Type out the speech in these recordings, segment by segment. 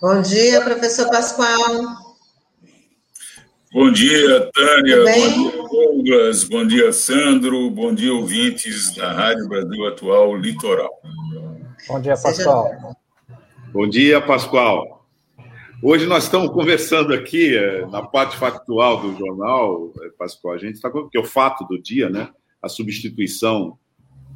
Bom dia, professor Pascoal. Bom dia, Tânia. Bom dia, Douglas. Bom dia, Sandro. Bom dia, ouvintes da Rádio Brasil Atual Litoral. Bom dia, Pascoal. Bom dia, Pascoal. Hoje nós estamos conversando aqui eh, na parte factual do jornal, eh, Pascoal. A gente está com o fato do dia, né? A substituição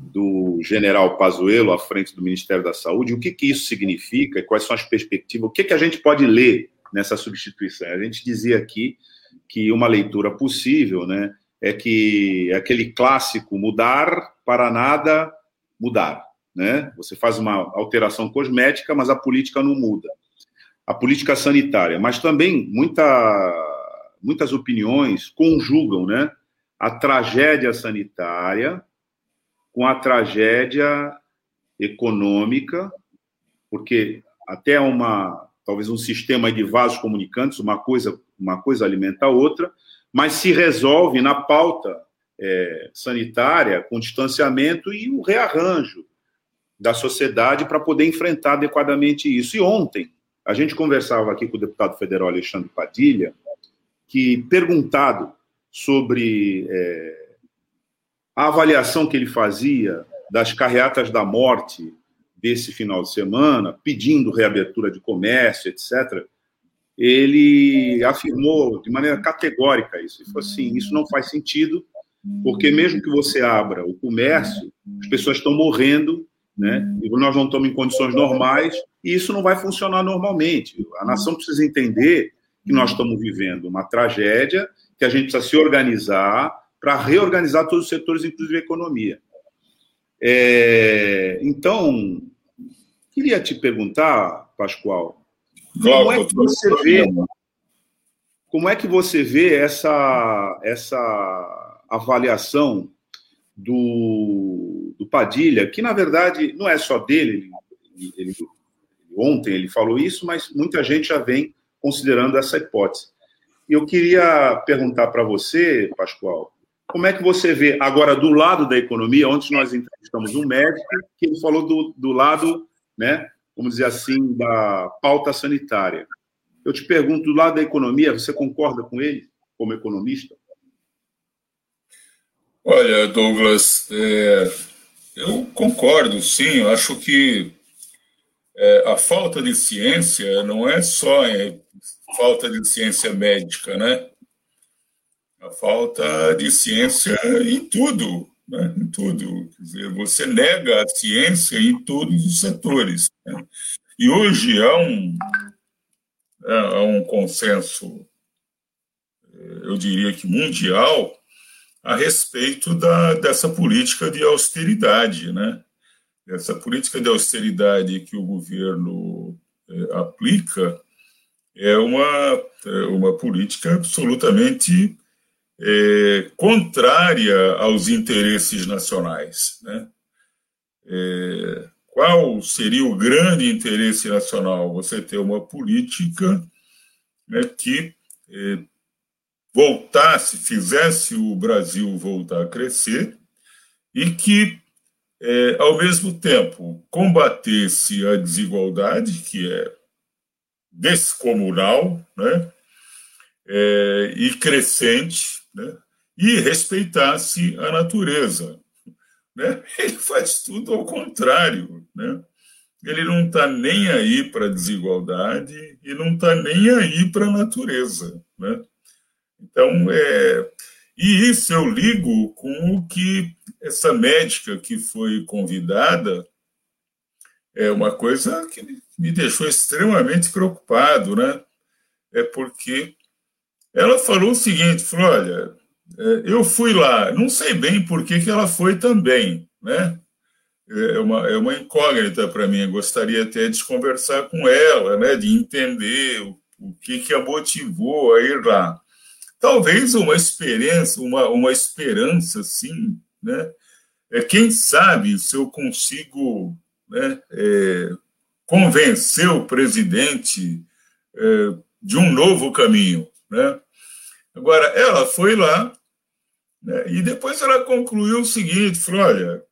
do general Pazuello à frente do Ministério da Saúde, o que, que isso significa quais são as perspectivas, o que, que a gente pode ler nessa substituição. A gente dizia aqui que uma leitura possível né, é que aquele clássico mudar para nada mudar. Né? Você faz uma alteração cosmética, mas a política não muda. A política sanitária, mas também muita, muitas opiniões conjugam né, a tragédia sanitária com a tragédia econômica, porque até uma talvez um sistema de vasos comunicantes, uma coisa uma coisa alimenta a outra, mas se resolve na pauta é, sanitária com distanciamento e o rearranjo da sociedade para poder enfrentar adequadamente isso. E ontem a gente conversava aqui com o deputado federal Alexandre Padilha, que perguntado sobre é, a avaliação que ele fazia das carreatas da morte desse final de semana, pedindo reabertura de comércio, etc., ele afirmou de maneira categórica isso. Ele falou assim: isso não faz sentido, porque mesmo que você abra o comércio, as pessoas estão morrendo, né? E nós não estamos em condições normais, e isso não vai funcionar normalmente. A nação precisa entender que nós estamos vivendo uma tragédia, que a gente precisa se organizar para reorganizar todos os setores, inclusive a economia. É, então, queria te perguntar, Pascoal, como é que você vê, como é que você vê essa, essa avaliação do, do Padilha, que na verdade não é só dele, ele, ele, ontem ele falou isso, mas muita gente já vem considerando essa hipótese. Eu queria perguntar para você, Pascoal, como é que você vê agora do lado da economia? Ontem nós entrevistamos um médico que ele falou do, do lado, né, vamos dizer assim, da pauta sanitária. Eu te pergunto, do lado da economia, você concorda com ele, como economista? Olha, Douglas, é, eu concordo, sim. Eu acho que é, a falta de ciência não é só é, falta de ciência médica, né? A falta de ciência em tudo, né? em tudo. Quer dizer, você nega a ciência em todos os setores. Né? E hoje há um, há um consenso, eu diria que mundial, a respeito da, dessa política de austeridade, né? Essa política de austeridade que o governo é, aplica é uma, é uma política absolutamente é, contrária aos interesses nacionais. Né? É, qual seria o grande interesse nacional? Você ter uma política né, que é, voltasse, fizesse o Brasil voltar a crescer e que, é, ao mesmo tempo, combatesse a desigualdade, que é descomunal, né? É, e crescente, né? e respeitasse a natureza. Né? Ele faz tudo ao contrário. Né? Ele não está nem aí para a desigualdade e não está nem aí para a natureza. Né? Então, é... e isso eu ligo com o que essa médica que foi convidada é uma coisa que me deixou extremamente preocupado, né? É porque ela falou o seguinte: falou, olha, é, eu fui lá, não sei bem por que, que ela foi também, né? É uma, é uma incógnita para mim. Eu gostaria até de conversar com ela, né? De entender o, o que, que a motivou a ir lá. Talvez uma experiência, uma, uma esperança, sim, né? É, quem sabe se eu consigo né, é, convencer o presidente é, de um novo caminho, né? Agora, ela foi lá né, e depois ela concluiu o seguinte: falou, olha,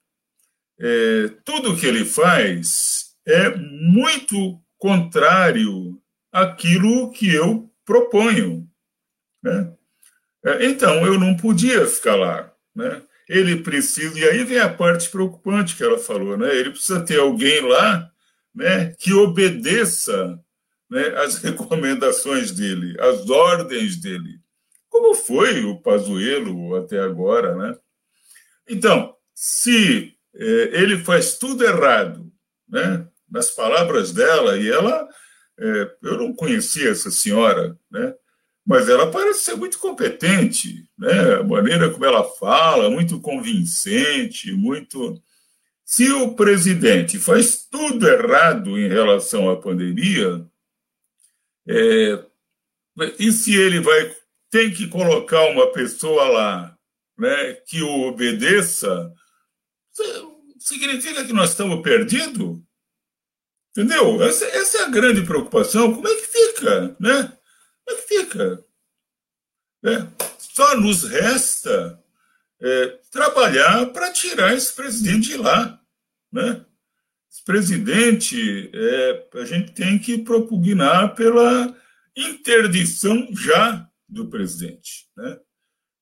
é, tudo que ele faz é muito contrário aquilo que eu proponho. Né? É, então, eu não podia ficar lá. Né? Ele precisa, e aí vem a parte preocupante que ela falou, né? ele precisa ter alguém lá né, que obedeça né, as recomendações dele, as ordens dele, como foi o Pazuello até agora. Né? Então, se é, ele faz tudo errado, né, nas palavras dela, e ela, é, eu não conhecia essa senhora, né, mas ela parece ser muito competente, né? A maneira como ela fala, muito convincente, muito. Se o presidente faz tudo errado em relação à pandemia, é... e se ele vai tem que colocar uma pessoa lá, né, que o obedeça, significa que nós estamos perdidos? Entendeu? Essa, essa é a grande preocupação. Como é que fica, né? Como é que fica? É, só nos resta é, trabalhar para tirar esse presidente de lá. Né? Esse presidente, é, a gente tem que propugnar pela interdição já do presidente. Né?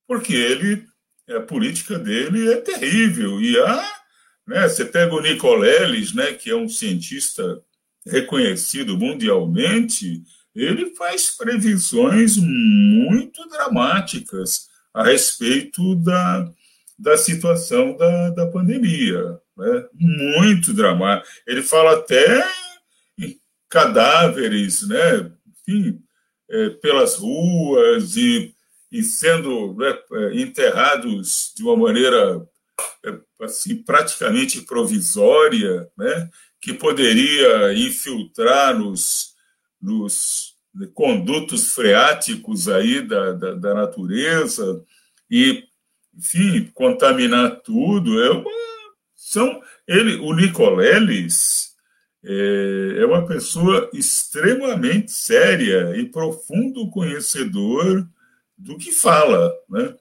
Porque ele, a política dele é terrível. E há, né, você pega o Nicoleles, né, que é um cientista reconhecido mundialmente, ele faz previsões muito dramáticas a respeito da, da situação da, da pandemia. Né? Muito dramático. Ele fala até em cadáveres, né? Enfim, é, pelas ruas e, e sendo né, é, enterrados de uma maneira é, assim, praticamente provisória, né? que poderia infiltrar nos, nos condutos freáticos aí da, da, da natureza e, enfim, contaminar tudo. É uma, são, ele, o Nicoleles é, é uma pessoa extremamente séria e profundo conhecedor do que fala, né?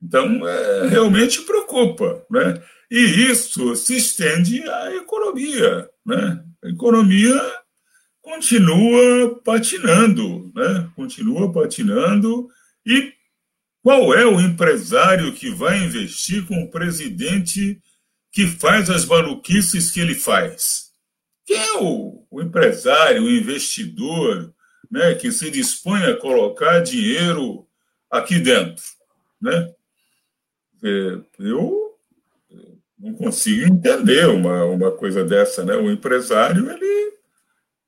Então, é, realmente preocupa, né? E isso se estende à economia, né? A economia continua patinando, né? Continua patinando. E qual é o empresário que vai investir com o presidente que faz as maluquices que ele faz? Quem é o, o empresário, o investidor, né, que se dispõe a colocar dinheiro aqui dentro, né? É, eu não consigo entender uma, uma coisa dessa, né? O empresário ele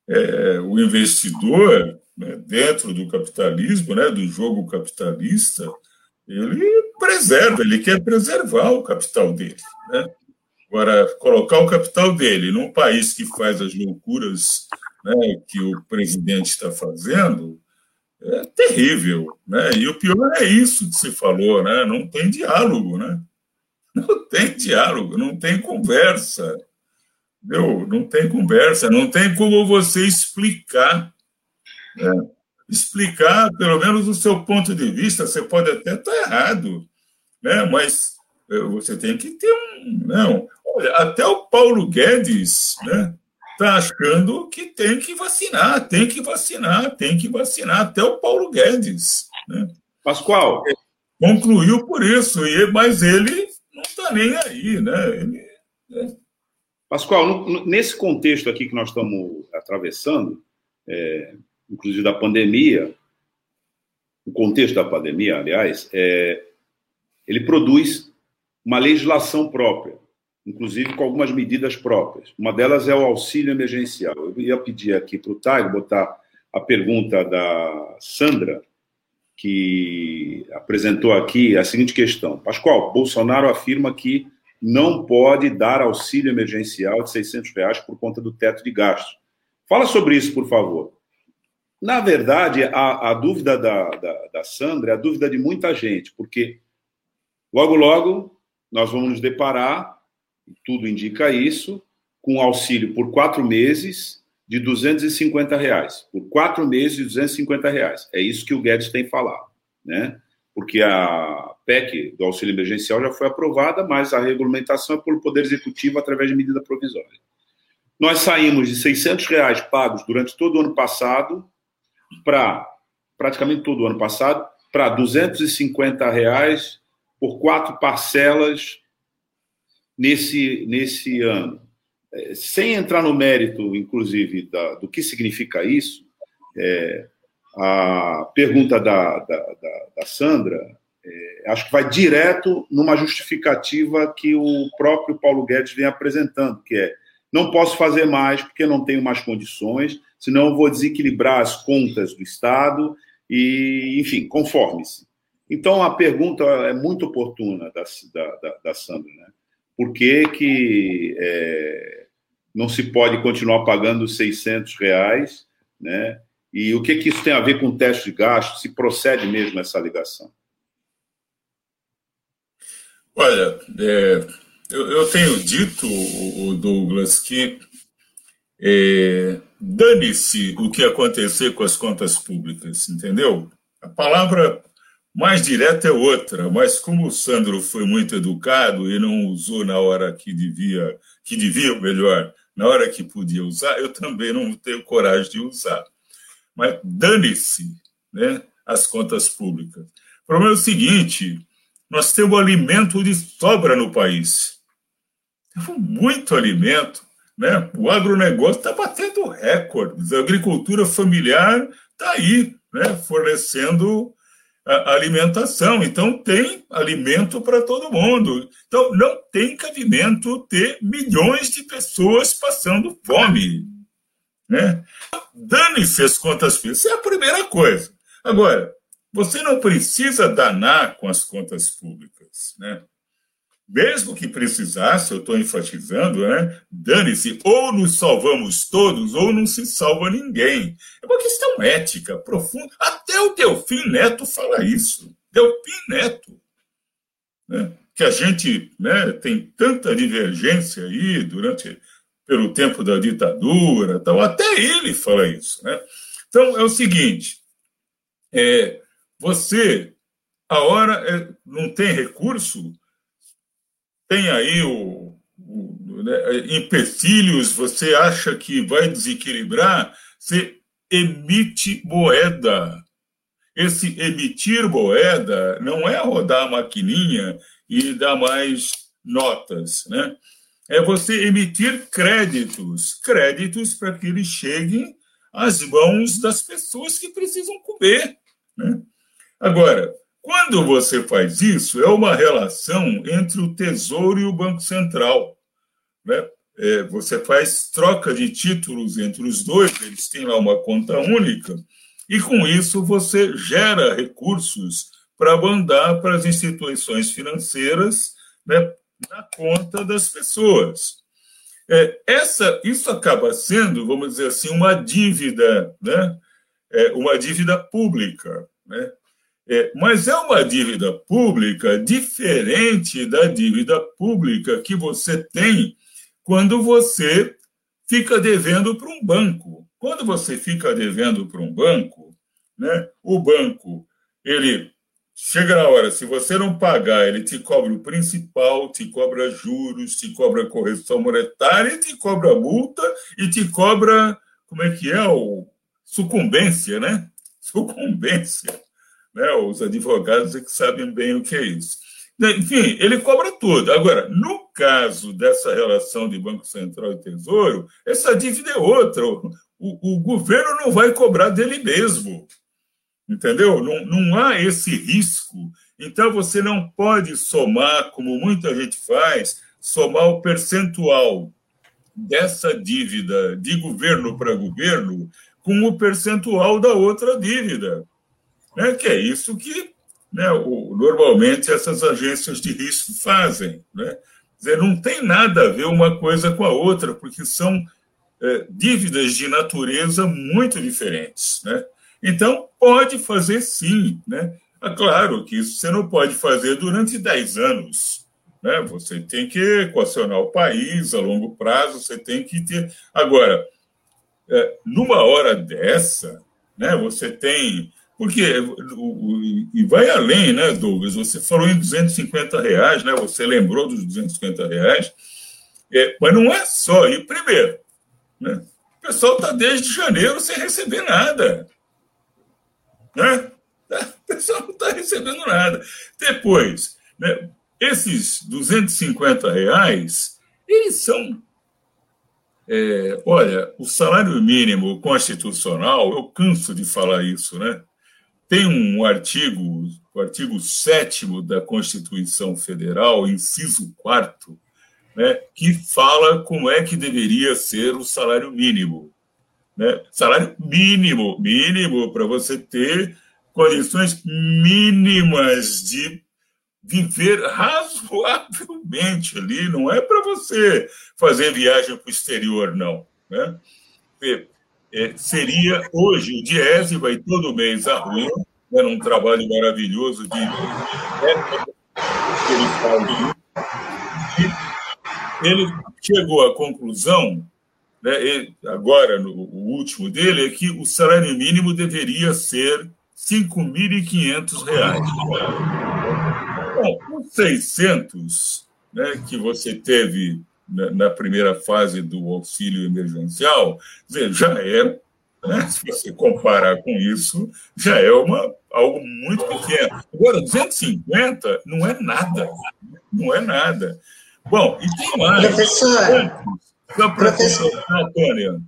é, o investidor, né, dentro do capitalismo, né, do jogo capitalista, ele preserva, ele quer preservar o capital dele. Né? Agora, colocar o capital dele num país que faz as loucuras né, que o presidente está fazendo é terrível. Né? E o pior é isso que se falou, né? não tem diálogo. Né? Não tem diálogo, não tem conversa. Meu, não tem conversa, não tem como você explicar. Né? Explicar, pelo menos, o seu ponto de vista. Você pode até estar errado, né? mas eh, você tem que ter um. Não. Olha, até o Paulo Guedes né, está achando que tem que vacinar, tem que vacinar, tem que vacinar. Até o Paulo Guedes. Né? Pascoal. Concluiu por isso, mas ele não está nem aí. Né? Ele, né? Pascoal, nesse contexto aqui que nós estamos atravessando, é, inclusive da pandemia, o contexto da pandemia, aliás, é, ele produz uma legislação própria, inclusive com algumas medidas próprias. Uma delas é o auxílio emergencial. Eu ia pedir aqui para o Taigo botar a pergunta da Sandra, que apresentou aqui a seguinte questão. Pascoal, Bolsonaro afirma que não pode dar auxílio emergencial de 600 reais por conta do teto de gastos. Fala sobre isso, por favor. Na verdade, a, a dúvida da, da, da, Sandra é a dúvida de muita gente, porque logo, logo nós vamos nos deparar, tudo indica isso, com auxílio por quatro meses de 250 reais. Por quatro meses de 250 reais. É isso que o Guedes tem falado, né? Porque a PEC do auxílio emergencial já foi aprovada, mas a regulamentação é pelo Poder Executivo através de medida provisória. nós saímos de 600 reais pagos durante todo o ano passado para praticamente todo o ano passado para 250 reais por quatro parcelas nesse, nesse ano. É, sem entrar no mérito, inclusive, da, do que significa isso, é, a pergunta da, da, da, da Sandra, é, acho que vai direto numa justificativa que o próprio Paulo Guedes vem apresentando, que é não posso fazer mais porque não tenho mais condições, senão vou desequilibrar as contas do Estado e, enfim, conforme-se. Então, a pergunta é muito oportuna da, da, da Sandra, né? Por que, que é, não se pode continuar pagando 600 reais, né? E o que, que isso tem a ver com o teste de gasto? Se procede mesmo essa ligação? Olha, é, eu, eu, tenho dito, o Douglas, que é, dane-se o que acontecer com as contas públicas, entendeu? A palavra mais direta é outra, mas como o Sandro foi muito educado e não usou na hora que devia, que devia melhor, na hora que podia usar, eu também não tenho coragem de usar. Mas dane-se né, as contas públicas. O problema é o seguinte: nós temos alimento de sobra no país. Temos muito alimento. Né? O agronegócio está batendo recordes. A agricultura familiar está aí, né? fornecendo alimentação. Então, tem alimento para todo mundo. Então, não tem cabimento ter milhões de pessoas passando fome. Né? Dane-se as contas públicas. Isso é a primeira coisa. Agora, você não precisa danar com as contas públicas. Né? Mesmo que precisasse, eu estou enfatizando, né? dane-se, ou nos salvamos todos, ou não se salva ninguém. É uma questão ética profunda. Até o Delfim Neto fala isso. Delfim Neto. Né? Que a gente né, tem tanta divergência aí durante pelo tempo da ditadura, tal. até ele fala isso. Né? Então, é o seguinte, é, você, a hora é, não tem recurso, tem aí o, o né, empecilhos, você acha que vai desequilibrar, você emite moeda. Esse emitir moeda não é rodar a maquininha e dar mais notas, né? é você emitir créditos créditos para que eles cheguem às mãos das pessoas que precisam comer. Né? Agora, quando você faz isso, é uma relação entre o Tesouro e o Banco Central. Né? É, você faz troca de títulos entre os dois, eles têm lá uma conta única, e com isso você gera recursos para mandar para as instituições financeiras né, na conta das pessoas. É, essa, isso acaba sendo, vamos dizer assim, uma dívida, né? É uma dívida pública, né? É, mas é uma dívida pública diferente da dívida pública que você tem quando você fica devendo para um banco. Quando você fica devendo para um banco, né, o banco ele Chega na hora, se você não pagar, ele te cobra o principal, te cobra juros, te cobra correção monetária, te cobra multa e te cobra, como é que é, o sucumbência, né? Sucumbência. Né? Os advogados é que sabem bem o que é isso. Enfim, ele cobra tudo. Agora, no caso dessa relação de Banco Central e Tesouro, essa dívida é outra. O, o governo não vai cobrar dele mesmo. Entendeu? Não, não há esse risco. Então, você não pode somar, como muita gente faz, somar o percentual dessa dívida de governo para governo com o percentual da outra dívida. Né? Que é isso que né, o, normalmente essas agências de risco fazem. Né? Dizer, não tem nada a ver uma coisa com a outra, porque são é, dívidas de natureza muito diferentes. Né? Então, pode fazer sim. Né? É claro que isso você não pode fazer durante 10 anos. Né? Você tem que equacionar o país a longo prazo, você tem que ter. Agora, é, numa hora dessa, né, você tem. Porque, e vai além, né, Douglas? Você falou em 250 reais, né? Você lembrou dos 250 reais. É, mas não é só. E, primeiro, Né? O pessoal está desde janeiro sem receber nada. Né? O pessoal não está recebendo nada. Depois, né, esses 250 reais, eles são. É, olha, o salário mínimo constitucional, eu canso de falar isso, né? Tem um artigo, o artigo 7 da Constituição Federal, inciso 4, né, que fala como é que deveria ser o salário mínimo. Né? Salário mínimo, mínimo, para você ter condições mínimas de viver razoavelmente ali, não é para você fazer viagem para o exterior, não. Né? É, seria hoje, o Diese vai todo mês à rua, né, num trabalho maravilhoso de. ele chegou à conclusão, né, agora no, o último dele, é que o salário mínimo deveria ser 5.500 reais. Bom, os 600 né, que você teve na, na, primeira fase do auxílio emergencial, dizer, já é, né, se você comparar com isso, já é uma, algo muito pequeno. Agora, 250 não é nada, não é nada. Bom, e tem mais. Professora. Só para Tânia.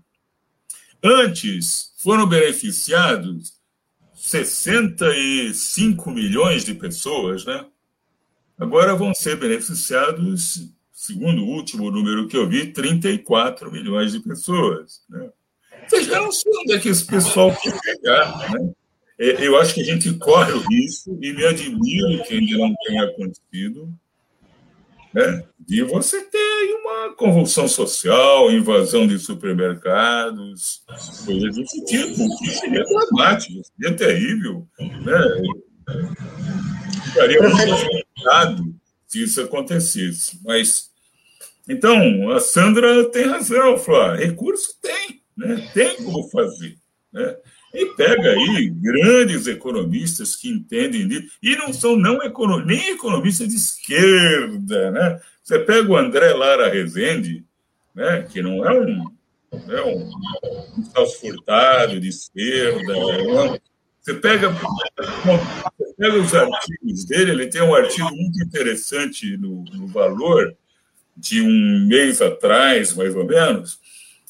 Antes foram beneficiados 65 milhões de pessoas, né? Agora vão ser beneficiados, segundo o último número que eu vi, 34 milhões de pessoas. Né? Vocês já não sei onde é que esse pessoal quer pegar. Né? Eu acho que a gente corre o risco, e me admiro que ainda não tenha acontecido, né? de você ter uma convulsão social, invasão de supermercados, coisas desse tipo, que seria dramático, seria terrível. Né? Ficaria muito assustado se isso acontecesse. Mas, então, a Sandra tem razão, Flá, recurso tem, né? tem como fazer. Né? E pega aí grandes economistas que entendem disso, e não são não econo, nem economistas de esquerda. Né? Você pega o André Lara Rezende, né? que não é um, é um, um furtado de esquerda, é você pega, você pega os artigos dele, ele tem um artigo muito interessante no, no Valor, de um mês atrás, mais ou menos,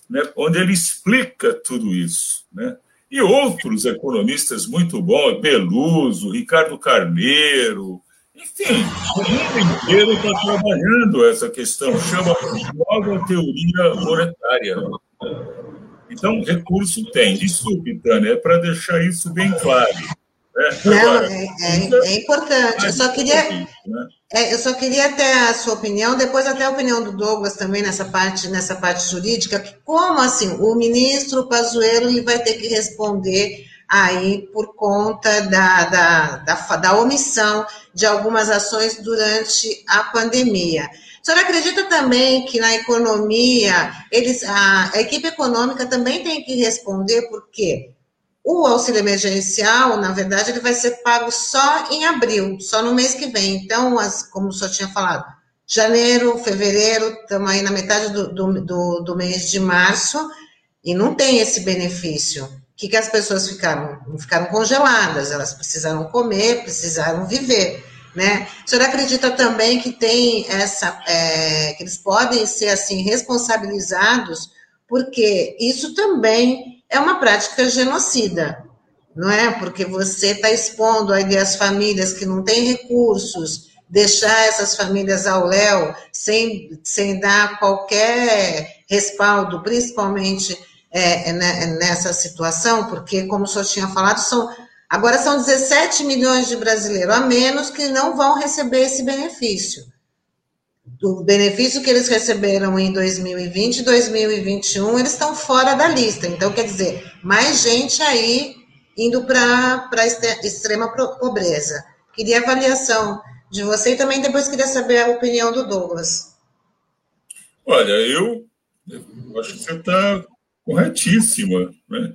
né, onde ele explica tudo isso. Né? E outros economistas muito bons, Beluso, Ricardo Carneiro, enfim, o mundo inteiro está trabalhando essa questão, chama nova teoria monetária. Então, recurso tem. Desculpe, Tânia, é para deixar isso bem claro. Né? Não, Agora, é, é, é, importante. Eu só queria. Né? É, eu só queria ter a sua opinião, depois até a opinião do Douglas também nessa parte, nessa parte jurídica, que como assim, o ministro Pazuello ele vai ter que responder aí por conta da, da, da, da omissão de algumas ações durante a pandemia. A senhora acredita também que na economia, eles, a, a equipe econômica também tem que responder, porque o auxílio emergencial, na verdade, ele vai ser pago só em abril, só no mês que vem. Então, as, como o senhor tinha falado, janeiro, fevereiro, estamos aí na metade do, do, do, do, mês de março, e não tem esse benefício. O que, que as pessoas ficaram? Ficaram congeladas, elas precisaram comer, precisaram viver. Né? O senhor acredita também que tem essa, é, que eles podem ser assim responsabilizados, porque isso também é uma prática genocida, não é? Porque você está expondo aí as famílias que não têm recursos, deixar essas famílias ao léu sem, sem dar qualquer respaldo, principalmente é, né, nessa situação, porque, como o senhor tinha falado, são Agora são 17 milhões de brasileiros a menos que não vão receber esse benefício. Do benefício que eles receberam em 2020 e 2021, eles estão fora da lista. Então, quer dizer, mais gente aí indo para extrema pobreza. Queria avaliação de você e também depois queria saber a opinião do Douglas. Olha, eu, eu acho que você está corretíssima. Né?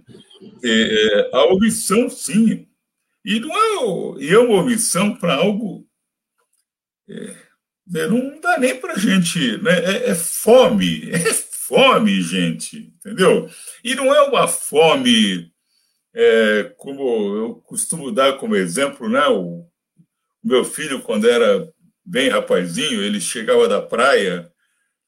É, a omissão, sim. E não é, e é uma omissão para algo. É, não dá nem para a gente. Né? É, é, fome. É fome, gente, entendeu? E não é uma fome, é, como eu costumo dar como exemplo, né? O, o meu filho, quando era bem rapazinho, ele chegava da praia,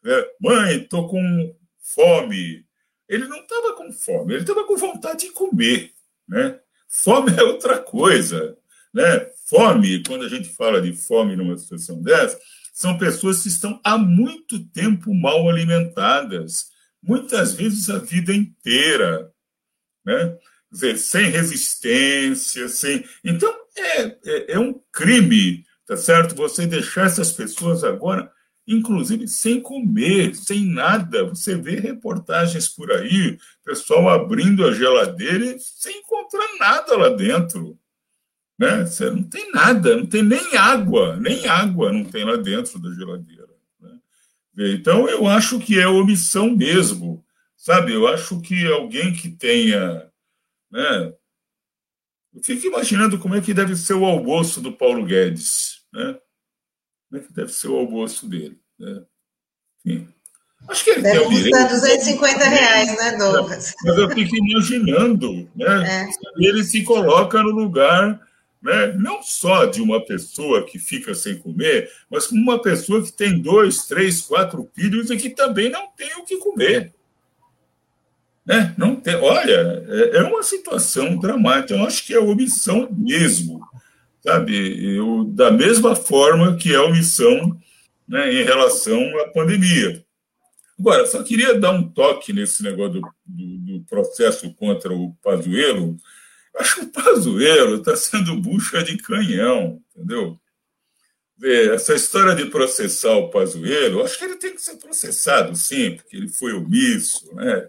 né? mãe, tô com fome. Ele não estava com fome, ele estava com vontade de comer, né? Fome é outra coisa, né? Fome, quando a gente fala de fome numa situação dessa, são pessoas que estão há muito tempo mal alimentadas, muitas vezes a vida inteira, né? Dizer, sem resistência, sem. Então, é, é, é um crime, tá certo? Você deixar essas pessoas agora, inclusive sem comer, sem nada. Você vê reportagens por aí, pessoal abrindo a geladeira sem encontrar nada lá dentro. Né? Você não tem nada, não tem nem água, nem água não tem lá dentro da geladeira. Né? Então, eu acho que é omissão mesmo, sabe? Eu acho que alguém que tenha. Né? Eu fico imaginando como é que deve ser o almoço do Paulo Guedes. Né? Como é que deve ser o almoço dele. Né? Enfim. Acho que ele Deve tem direito. 250 reais, né, Douglas? Mas eu fico imaginando, né? É. Ele se coloca no lugar né? não só de uma pessoa que fica sem comer, mas como uma pessoa que tem dois, três, quatro filhos e que também não tem o que comer. Né? Não tem, olha, é, é uma situação dramática. Eu acho que é omissão mesmo, sabe? Eu, da mesma forma que é omissão né, em relação à pandemia. Agora, só queria dar um toque nesse negócio do, do, do processo contra o Pazuello, Acho que o Pazuello está sendo bucha de canhão, entendeu? Essa história de processar o Pazuello, acho que ele tem que ser processado, sim, porque ele foi omisso, né?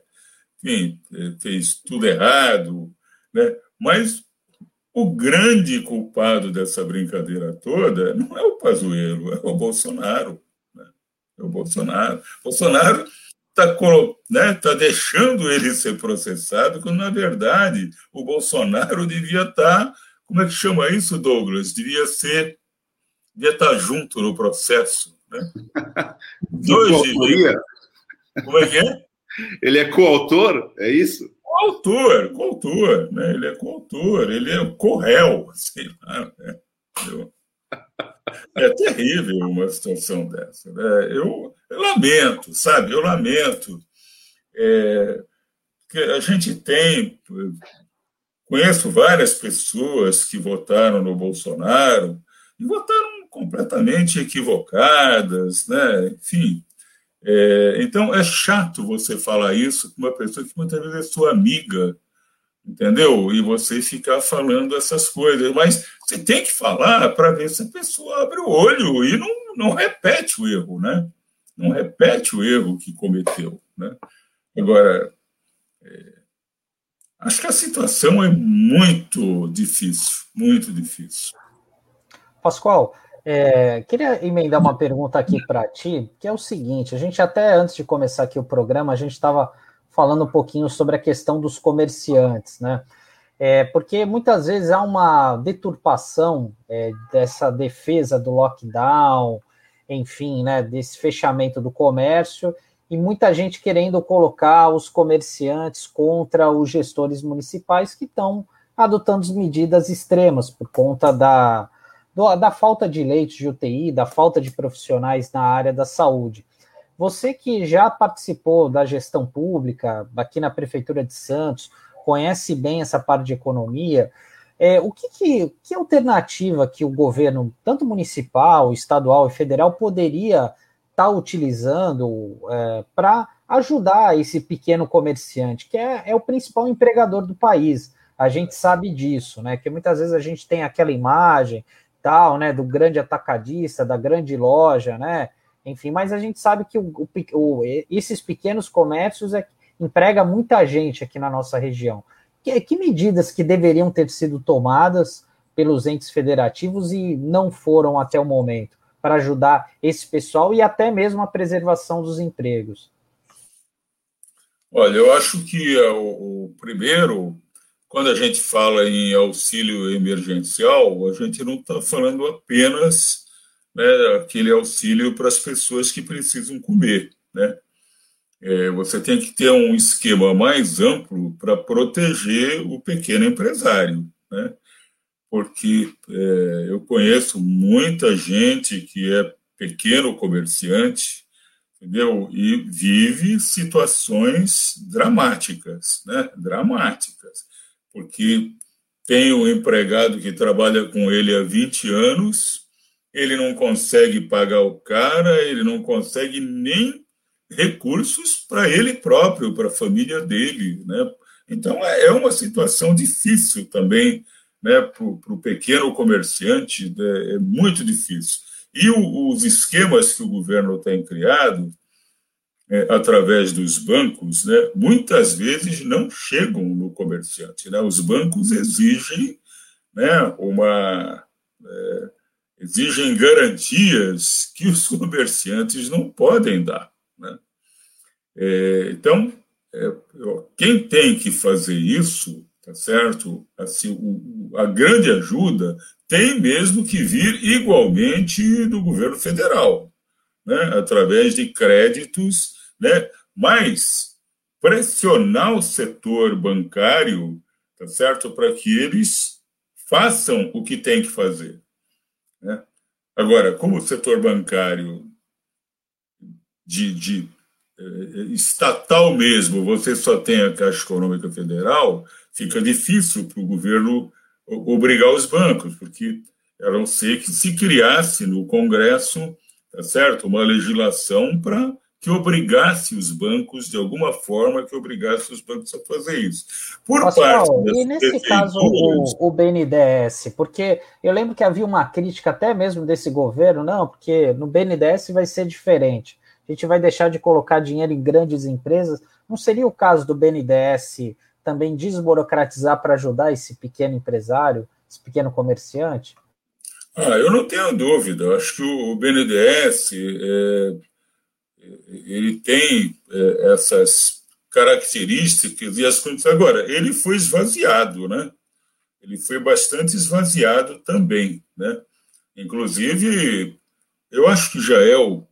Enfim, fez tudo errado, né? Mas o grande culpado dessa brincadeira toda não é o Pazuello, é o Bolsonaro. Né? É o Bolsonaro. Bolsonaro está né, tá deixando ele ser processado, quando, na verdade, o Bolsonaro devia estar. Tá, como é que chama isso, Douglas? Devia ser. Devia estar tá junto no processo. Né? Dois Como é que é? Ele é coautor, é isso? Coautor, coautor, né? Ele é coautor, ele é co-réu, sei lá, né? É terrível uma situação dessa. Né? Eu, eu, lamento, sabe? Eu lamento. É, que a gente tem. Conheço várias pessoas que votaram no Bolsonaro e votaram completamente equivocadas, né? Enfim. É, então é chato você falar isso com uma pessoa que muitas vezes é sua amiga, entendeu? E você ficar falando essas coisas. Mas você tem que falar para ver se a pessoa abre o olho e não, não repete o erro, né? Não repete o erro que cometeu, né? Agora, é, acho que a situação é muito difícil, muito difícil. Pascoal, é, queria emendar uma pergunta aqui para ti, que é o seguinte: a gente até antes de começar aqui o programa, a gente estava falando um pouquinho sobre a questão dos comerciantes, né? É, porque muitas vezes há uma deturpação é, dessa defesa do lockdown, enfim, né, desse fechamento do comércio, e muita gente querendo colocar os comerciantes contra os gestores municipais que estão adotando medidas extremas por conta da, do, da falta de leitos de UTI, da falta de profissionais na área da saúde. Você que já participou da gestão pública aqui na Prefeitura de Santos, conhece bem essa parte de economia, é, o que, que, que, alternativa que o governo, tanto municipal, estadual e federal, poderia estar tá utilizando é, para ajudar esse pequeno comerciante, que é, é, o principal empregador do país? A gente sabe disso, né? Que muitas vezes a gente tem aquela imagem tal, né, do grande atacadista, da grande loja, né? Enfim, mas a gente sabe que o, o, esses pequenos comércios é, emprega muita gente aqui na nossa região. Que, que medidas que deveriam ter sido tomadas pelos entes federativos e não foram até o momento para ajudar esse pessoal e até mesmo a preservação dos empregos? Olha, eu acho que é o, o primeiro, quando a gente fala em auxílio emergencial, a gente não está falando apenas né, aquele auxílio para as pessoas que precisam comer. Né? é, você tem que ter um esquema mais amplo para proteger o pequeno empresário, né? Porque é, eu conheço muita gente que é pequeno comerciante, entendeu? E vive situações dramáticas, né? Dramáticas, porque tem um empregado que trabalha com ele há 20 anos, ele não consegue pagar o cara, ele não consegue nem recursos para ele próprio, para a família dele. Né? Então, é, é uma situação difícil também né, para o pequeno comerciante, né? é muito difícil. E o, os esquemas que o governo tem criado, é, através dos bancos, né, muitas vezes não chegam no comerciante. Né? Os bancos exigem né, uma. É, exigem garantias que os comerciantes não podem dar. Né? É, então, é, quem tem que fazer isso, tá certo? Assim, o, a grande ajuda tem mesmo que vir igualmente do governo federal, né? através de créditos, né? mas pressionar o setor bancário, tá certo? Para que eles façam o que tem que fazer. Né? Agora, como o setor bancário de, de eh, estatal mesmo, você só tem a Caixa Econômica Federal, fica difícil para o governo obrigar os bancos, porque a não ser que se criasse no Congresso, tá certo, uma legislação para que obrigasse os bancos, de alguma forma, que obrigasse os bancos a fazer isso. Por Pascal, parte e nesse caso o, o BNDES, porque eu lembro que havia uma crítica até mesmo desse governo, não, porque no BNDES vai ser diferente. A gente vai deixar de colocar dinheiro em grandes empresas. Não seria o caso do BNDES também desburocratizar para ajudar esse pequeno empresário, esse pequeno comerciante? Ah, eu não tenho dúvida. Eu acho que o BNDES é, ele tem é, essas características e as condições. Agora, ele foi esvaziado, né? Ele foi bastante esvaziado também, né? Inclusive, eu acho que já é o,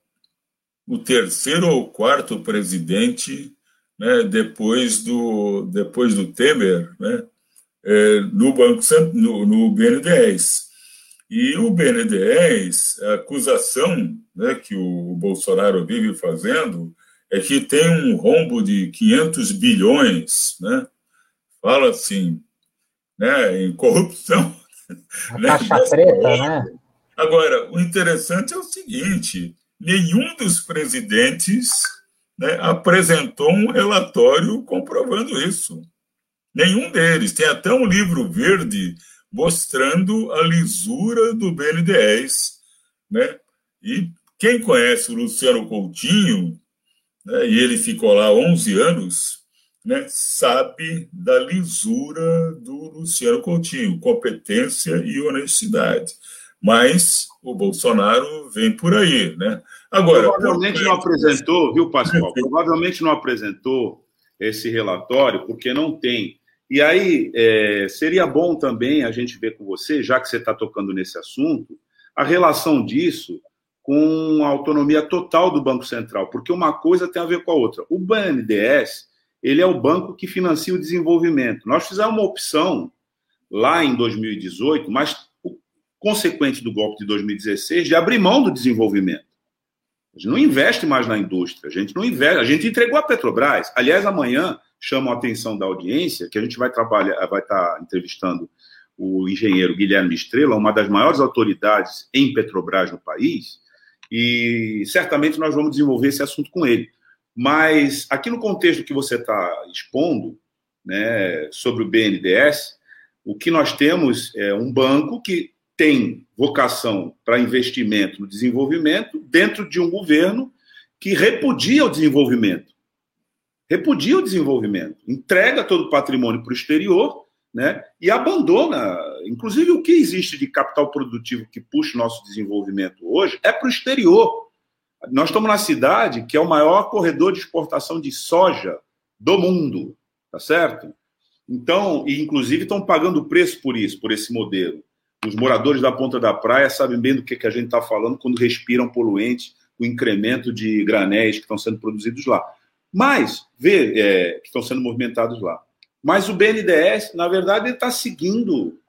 o terceiro ou quarto presidente, né? Depois do depois do Temer, né? É, no banco no, no BNDES. E o BNDES, a acusação né, que o Bolsonaro vive fazendo é que tem um rombo de 500 bilhões, né? fala assim, né, em corrupção. A né, caixa preta, né? Agora, o interessante é o seguinte: nenhum dos presidentes né, apresentou um relatório comprovando isso. Nenhum deles. Tem até um livro verde mostrando a lisura do BNDES. Né? E quem conhece o Luciano Coutinho, né, e ele ficou lá 11 anos, né, sabe da lisura do Luciano Coutinho, competência e honestidade. Mas o Bolsonaro vem por aí, né? Agora, provavelmente não apresentou, viu, Pascoal? provavelmente não apresentou esse relatório porque não tem e aí, é, seria bom também a gente ver com você, já que você está tocando nesse assunto, a relação disso com a autonomia total do Banco Central, porque uma coisa tem a ver com a outra. O BNDES, ele é o banco que financia o desenvolvimento. Nós fizemos uma opção lá em 2018, mas consequente do golpe de 2016, de abrir mão do desenvolvimento. A gente não investe mais na indústria, a gente não investe, a gente entregou a Petrobras. Aliás, amanhã chamam a atenção da audiência, que a gente vai trabalhar, vai estar entrevistando o engenheiro Guilherme Estrela, uma das maiores autoridades em Petrobras no país, e certamente nós vamos desenvolver esse assunto com ele. Mas aqui no contexto que você está expondo, né, sobre o BNDES, o que nós temos é um banco que tem vocação para investimento no desenvolvimento dentro de um governo que repudia o desenvolvimento repudia o desenvolvimento, entrega todo o patrimônio para o exterior né, e abandona. Inclusive, o que existe de capital produtivo que puxa o nosso desenvolvimento hoje é para o exterior. Nós estamos na cidade que é o maior corredor de exportação de soja do mundo, tá certo? Então, e inclusive estão pagando preço por isso, por esse modelo. Os moradores da ponta da praia sabem bem do que, que a gente está falando quando respiram poluentes, o incremento de granéis que estão sendo produzidos lá. Mas, vê, é, que estão sendo movimentados lá. Mas o BNDES, na verdade, está seguindo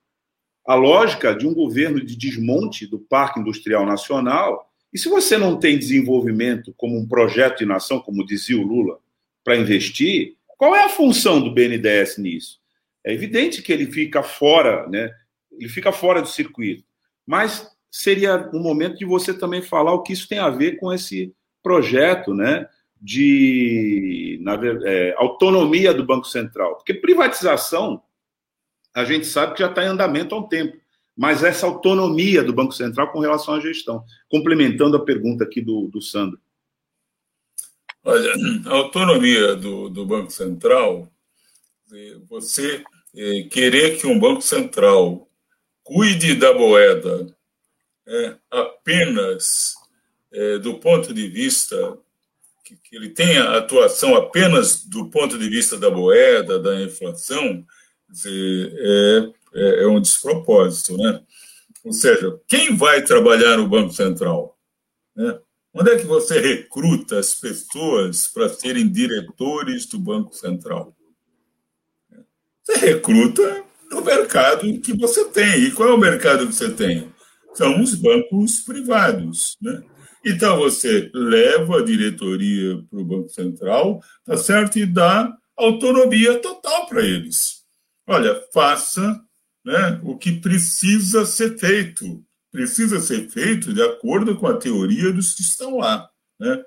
a lógica de um governo de desmonte do Parque Industrial Nacional. E se você não tem desenvolvimento como um projeto de nação, como dizia o Lula, para investir, qual é a função do BNDES nisso? É evidente que ele fica fora, né? Ele fica fora do circuito. Mas seria um momento de você também falar o que isso tem a ver com esse projeto, né? De na, é, autonomia do Banco Central. Porque privatização a gente sabe que já está em andamento há um tempo. Mas essa autonomia do Banco Central com relação à gestão. Complementando a pergunta aqui do, do Sandro. Olha, a autonomia do, do Banco Central, você é, querer que um Banco Central cuide da moeda é, apenas é, do ponto de vista que, que, ele tenha atuação apenas do ponto de vista da moeda, da inflação, dizer, é, é, é um despropósito, né? Ou seja, quem vai trabalhar no Banco Central? Né? Onde é que você recruta as pessoas para serem diretores do Banco Central? Você recruta no mercado que você tem. E qual é o mercado que você tem? São os bancos privados. Né? Então, você leva a diretoria para o Banco Central, tá certo? E dá autonomia total para eles. Olha, faça né, o que precisa ser feito. Precisa ser feito de acordo com a teoria dos que estão lá. Né?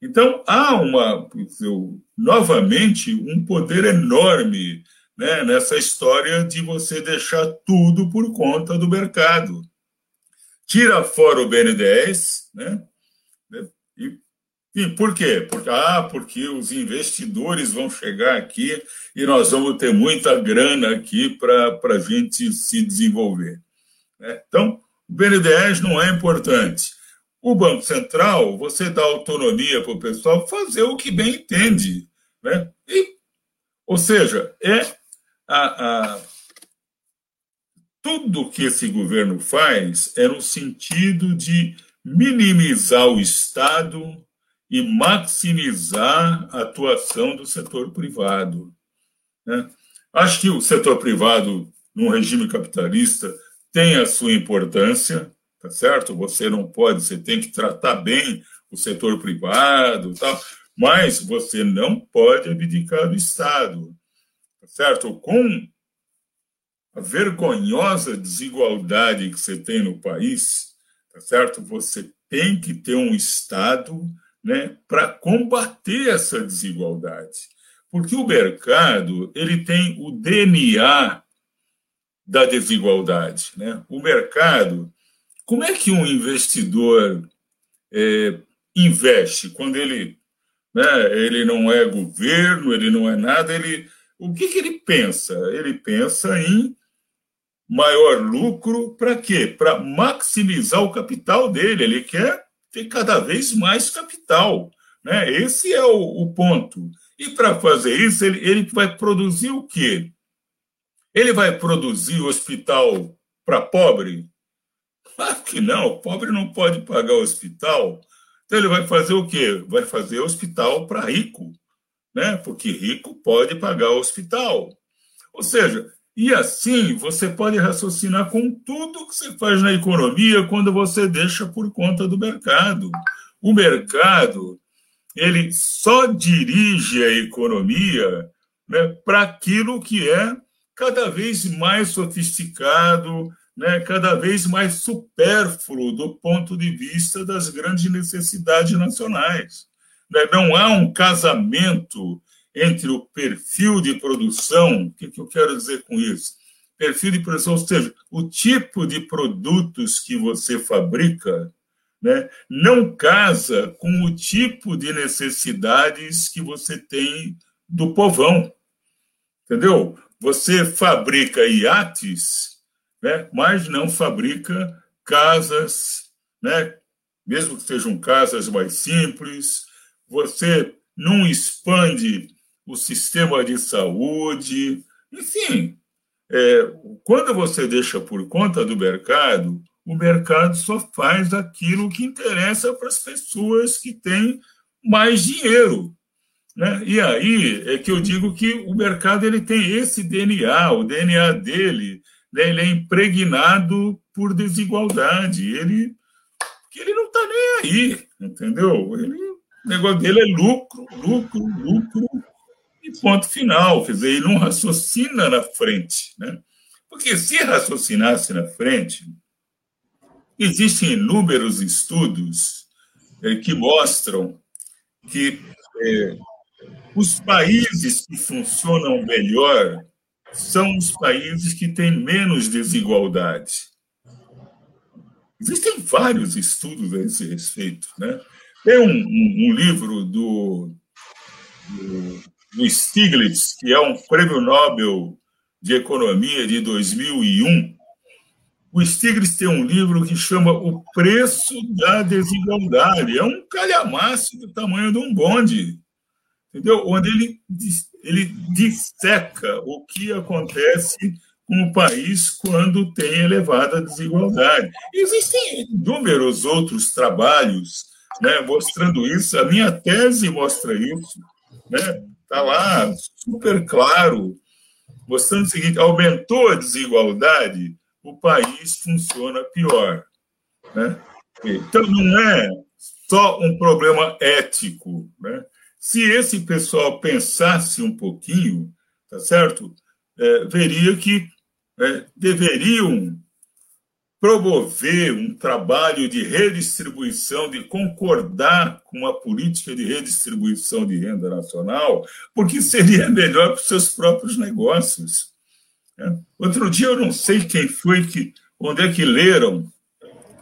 Então, há uma, novamente, um poder enorme né, nessa história de você deixar tudo por conta do mercado. Tira fora o BNDES, né, e, e por quê? Porque, ah, porque os investidores vão chegar aqui e nós vamos ter muita grana aqui para a gente se desenvolver. Né? Então, o BNDES não é importante. O Banco Central, você dá autonomia para o pessoal fazer o que bem entende. Né? E, ou seja, é a, a, tudo que esse governo faz é no sentido de minimizar o Estado e maximizar a atuação do setor privado. Né? Acho que o setor privado, num regime capitalista, tem a sua importância, tá certo? Você não pode, você tem que tratar bem o setor privado, tal, mas você não pode abdicar do Estado certo? Com a vergonhosa desigualdade que você tem no país, tá certo? Você tem que ter um Estado né, para combater essa desigualdade. Porque o mercado ele tem o DNA da desigualdade. Né? O mercado, como é que um investidor é, investe quando ele, né, ele não é governo, ele não é nada, ele o que, que ele pensa? Ele pensa em maior lucro para quê? Para maximizar o capital dele. Ele quer ter cada vez mais capital. Né? Esse é o, o ponto. E para fazer isso, ele, ele vai produzir o quê? Ele vai produzir hospital para pobre? Claro que não, o pobre não pode pagar hospital. Então ele vai fazer o quê? Vai fazer hospital para rico né? porque rico pode pagar hospital. Ou seja, e assim você pode raciocinar com tudo que você faz na economia quando você deixa por conta do mercado. O mercado ele só dirige a economia né, para aquilo que é cada vez mais sofisticado, né, cada vez mais supérfluo do ponto de vista das grandes necessidades nacionais. Né? Não há um casamento entre o perfil de produção, o que, eu quero dizer com isso? Perfil de produção, ou seja, o tipo de produtos que você fabrica, né, não casa com o tipo de necessidades que você tem do povão. Entendeu? Você fabrica iates, né, mas não fabrica casas, né, mesmo que sejam casas mais simples, você não expande o sistema de saúde, enfim. É, quando você deixa por conta do mercado, o mercado só faz aquilo que interessa para as pessoas que têm mais dinheiro. Né? E aí é que eu digo que o mercado ele tem esse DNA, o DNA dele, né? ele é impregnado por desigualdade. Ele, ele não está nem aí, entendeu? Ele, o negócio dele é lucro, lucro, lucro, ponto final. Quer dizer, ele não raciocina na frente. Né? Porque se raciocinasse na frente, existem inúmeros estudos é, que mostram que é, os países que funcionam melhor são os países que têm menos desigualdade. Existem vários estudos a esse respeito. Né? Tem um, um, um livro do, do, do Stiglitz, que é um prêmio Nobel de Economia de 2001. O Stiglitz tem um livro que chama O Preço da Desigualdade. É um calhamaço do tamanho de um bonde entendeu? Onde ele, ele disseca o que acontece com o país quando tem elevada desigualdade. Existem inúmeros outros trabalhos né, mostrando isso. A minha tese mostra isso. Né? Tá lá, super claro, mostrando o seguinte: aumentou a desigualdade, o país funciona pior. Né? Então, não é só um problema ético. Né? Se esse pessoal pensasse um pouquinho, tá certo? É, veria que é, deveriam promover um trabalho de redistribuição, de concordar com uma política de redistribuição de renda nacional, porque seria melhor para os seus próprios negócios. Né? Outro dia eu não sei quem foi que, onde é que leram,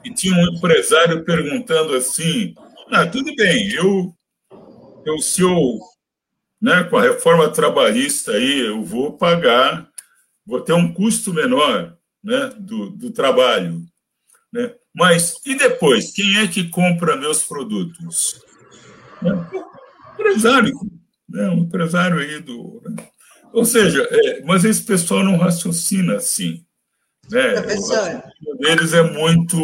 e tinha um empresário perguntando assim: ah, tudo bem, eu eu, se eu, né, com a reforma trabalhista aí, eu vou pagar, vou ter um custo menor né, do, do trabalho. Né? Mas e depois? Quem é que compra meus produtos? Né? Um empresário, né? um empresário aí do. Né? Ou seja, é, mas esse pessoal não raciocina assim. Né? Professor. O deles é muito,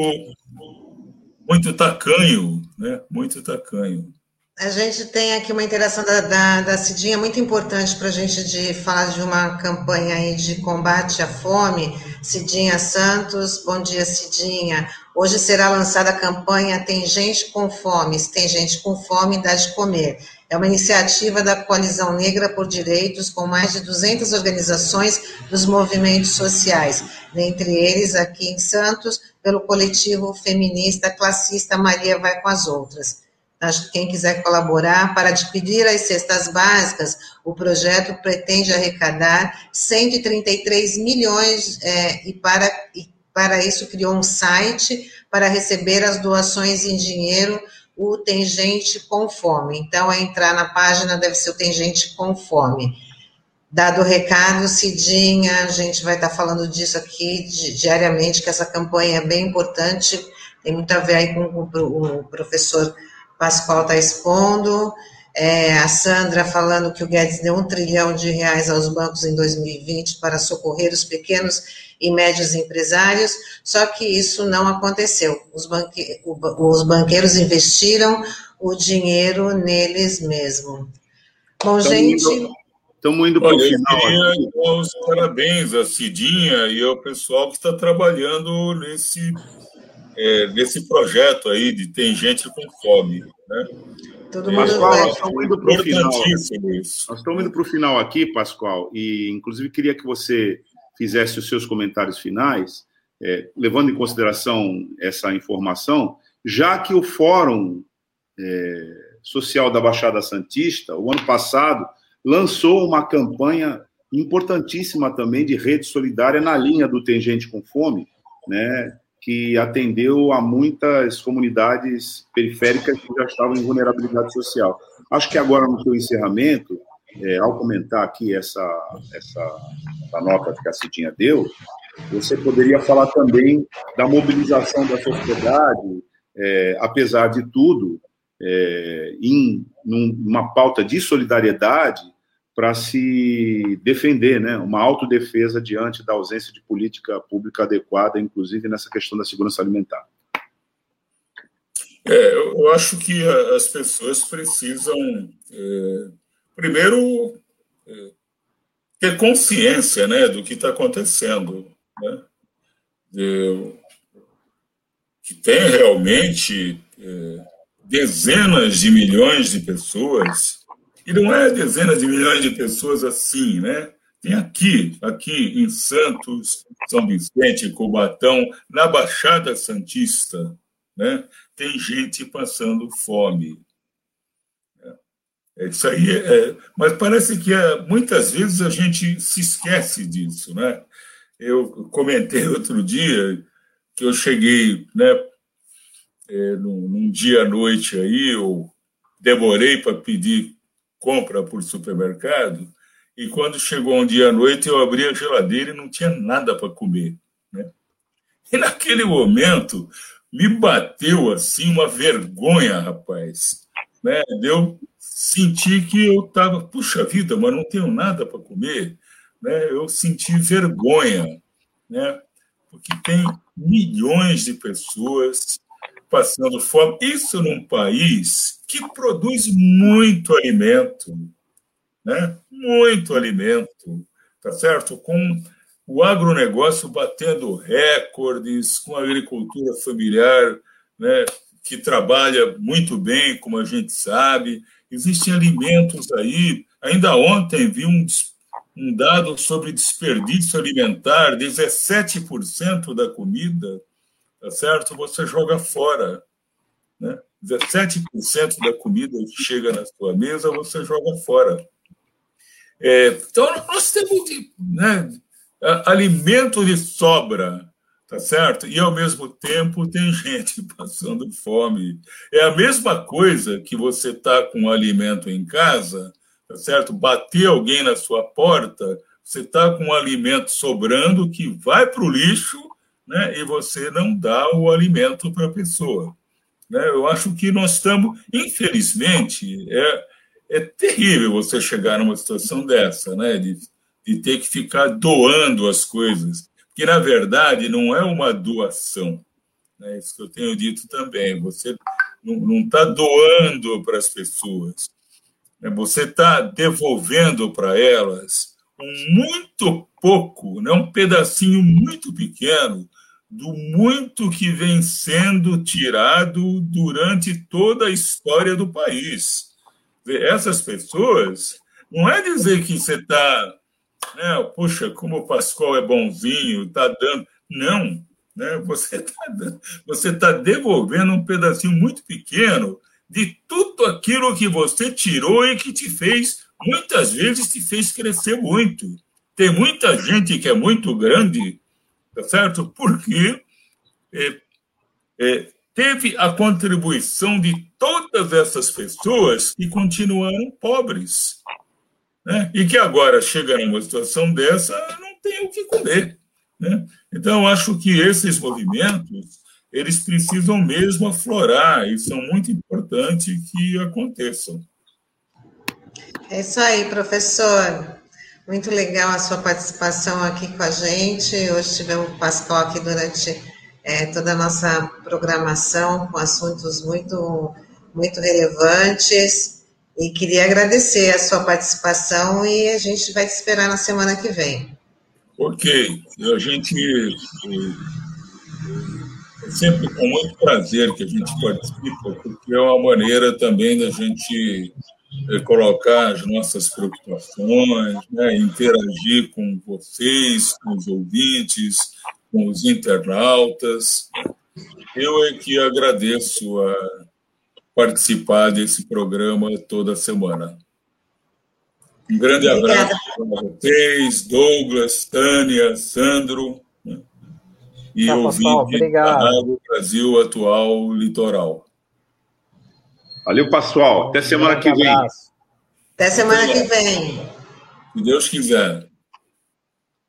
muito tacanho, né? muito tacanho. A gente tem aqui uma interação da, da, da Cidinha muito importante para a gente de falar de uma campanha aí de combate à fome. Cidinha Santos, bom dia, Cidinha. Hoje será lançada a campanha Tem Gente com Fome, se tem gente com fome, dá de comer. É uma iniciativa da Coalizão Negra por Direitos, com mais de 200 organizações dos movimentos sociais, dentre eles aqui em Santos, pelo coletivo feminista classista Maria Vai com as Outras. Quem quiser colaborar para adquirir as cestas básicas, o projeto pretende arrecadar 133 milhões é, e, para, e para isso criou um site para receber as doações em dinheiro, o Tem Gente com Fome. Então, é entrar na página, deve ser o Tem Gente com Fome. Dado o recado, Cidinha, a gente vai estar falando disso aqui diariamente, que essa campanha é bem importante, tem muito a ver aí com o professor Pascoal está expondo, é, a Sandra falando que o Guedes deu um trilhão de reais aos bancos em 2020 para socorrer os pequenos e médios empresários, só que isso não aconteceu. Os, banque, os banqueiros investiram o dinheiro neles mesmos. Bom, estamos gente. estamos indo para o final. Eu os parabéns à Cidinha e ao pessoal que está trabalhando nesse é, desse projeto aí de Tem Gente com Fome. Né? Todo mundo Pascoal, nós estamos indo para o final. Nós estamos indo para o final aqui, Pascoal, e inclusive queria que você fizesse os seus comentários finais, é, levando em consideração essa informação, já que o Fórum é, Social da Baixada Santista, o ano passado, lançou uma campanha importantíssima também de rede solidária na linha do Tem Gente com Fome, né? Que atendeu a muitas comunidades periféricas que já estavam em vulnerabilidade social. Acho que agora, no seu encerramento, é, ao comentar aqui essa, essa, essa nota que a Cidinha deu, você poderia falar também da mobilização da sociedade, é, apesar de tudo, é, em uma pauta de solidariedade para se defender, né? uma autodefesa diante da ausência de política pública adequada, inclusive nessa questão da segurança alimentar. É, eu acho que as pessoas precisam é, primeiro, é, ter consciência né, do que está acontecendo. Né? De, que tem realmente é, dezenas de milhões de pessoas, e não é dezenas de milhões de pessoas assim, né? Tem aqui, aqui em Santos, São Vicente, Cubatão, na Baixada Santista, né? Tem gente passando fome. É, isso aí, é, mas parece que é, muitas vezes a gente se esquece disso, né? Eu comentei outro dia que eu cheguei, né, é, num, num dia à noite aí, eu demorei para pedir compra por supermercado, e quando chegou um dia à noite, eu abri a geladeira e não tinha nada para comer. Né? E naquele momento, me bateu assim uma vergonha, rapaz. Né? Eu senti que eu estava, puxa vida, mas não tenho nada para comer. Né? Eu senti vergonha, né? porque tem milhões de pessoas passando fome. Isso num país que produz muito alimento, né? muito alimento, tá certo? Com o agronegócio batendo recordes, com a agricultura familiar, né? que trabalha muito bem, como a gente sabe. Existem alimentos aí. Ainda ontem vi um, um dado sobre desperdício alimentar: 17% da comida, tá certo? Você joga fora. Né? 17% da comida que chega na sua mesa você joga fora. É, então, nós temos né, alimento de sobra, tá certo? E, ao mesmo tempo, tem gente passando fome. É a mesma coisa que você tá com alimento em casa, tá certo? Bater alguém na sua porta, você tá com alimento sobrando que vai para o lixo, né? E você não dá o alimento para a pessoa. Né? Eu acho que nós estamos, infelizmente, é, é terrível você chegar numa situação dessa, né? De, de ter que ficar doando as coisas, que na verdade não é uma doação. Né? Isso que eu tenho dito também. Você não está doando para as pessoas, né? você está devolvendo para elas um muito pouco, né? um pedacinho muito pequeno do muito que vem sendo tirado durante toda a história do país essas pessoas, não é dizer que você está, né, puxa, como o Pascoal é bonzinho, está dando. Não, né, você está você tá devolvendo um pedacinho muito pequeno de tudo aquilo que você tirou e que te fez, muitas vezes, te fez crescer muito. Tem muita gente que é muito grande, tá certo? Porque é, é, teve a contribuição de todas essas pessoas que continuaram pobres. Né? E que agora chega numa situação dessa, não tem o que comer. Né? Então, acho que esses movimentos eles precisam mesmo aflorar e são muito importantes que aconteçam. É isso aí, professor. Muito legal a sua participação aqui com a gente. Hoje tivemos o Pascoal aqui durante é, toda a nossa programação com assuntos muito, muito relevantes. E queria agradecer a sua participação e a gente vai te esperar na semana que vem. Ok, a gente é sempre com muito prazer que a gente participa, porque é uma maneira também da gente colocar as nossas preocupações, né, interagir com vocês, com os ouvintes, com os internautas. Eu é que agradeço a participar desse programa toda semana. Um grande Obrigada. abraço para vocês, Douglas, Tânia, Sandro né? e tá, ouvinte da Rádio Brasil Atual Litoral. Valeu, pessoal. Até semana que vem. Até semana que vem. Se Deus quiser.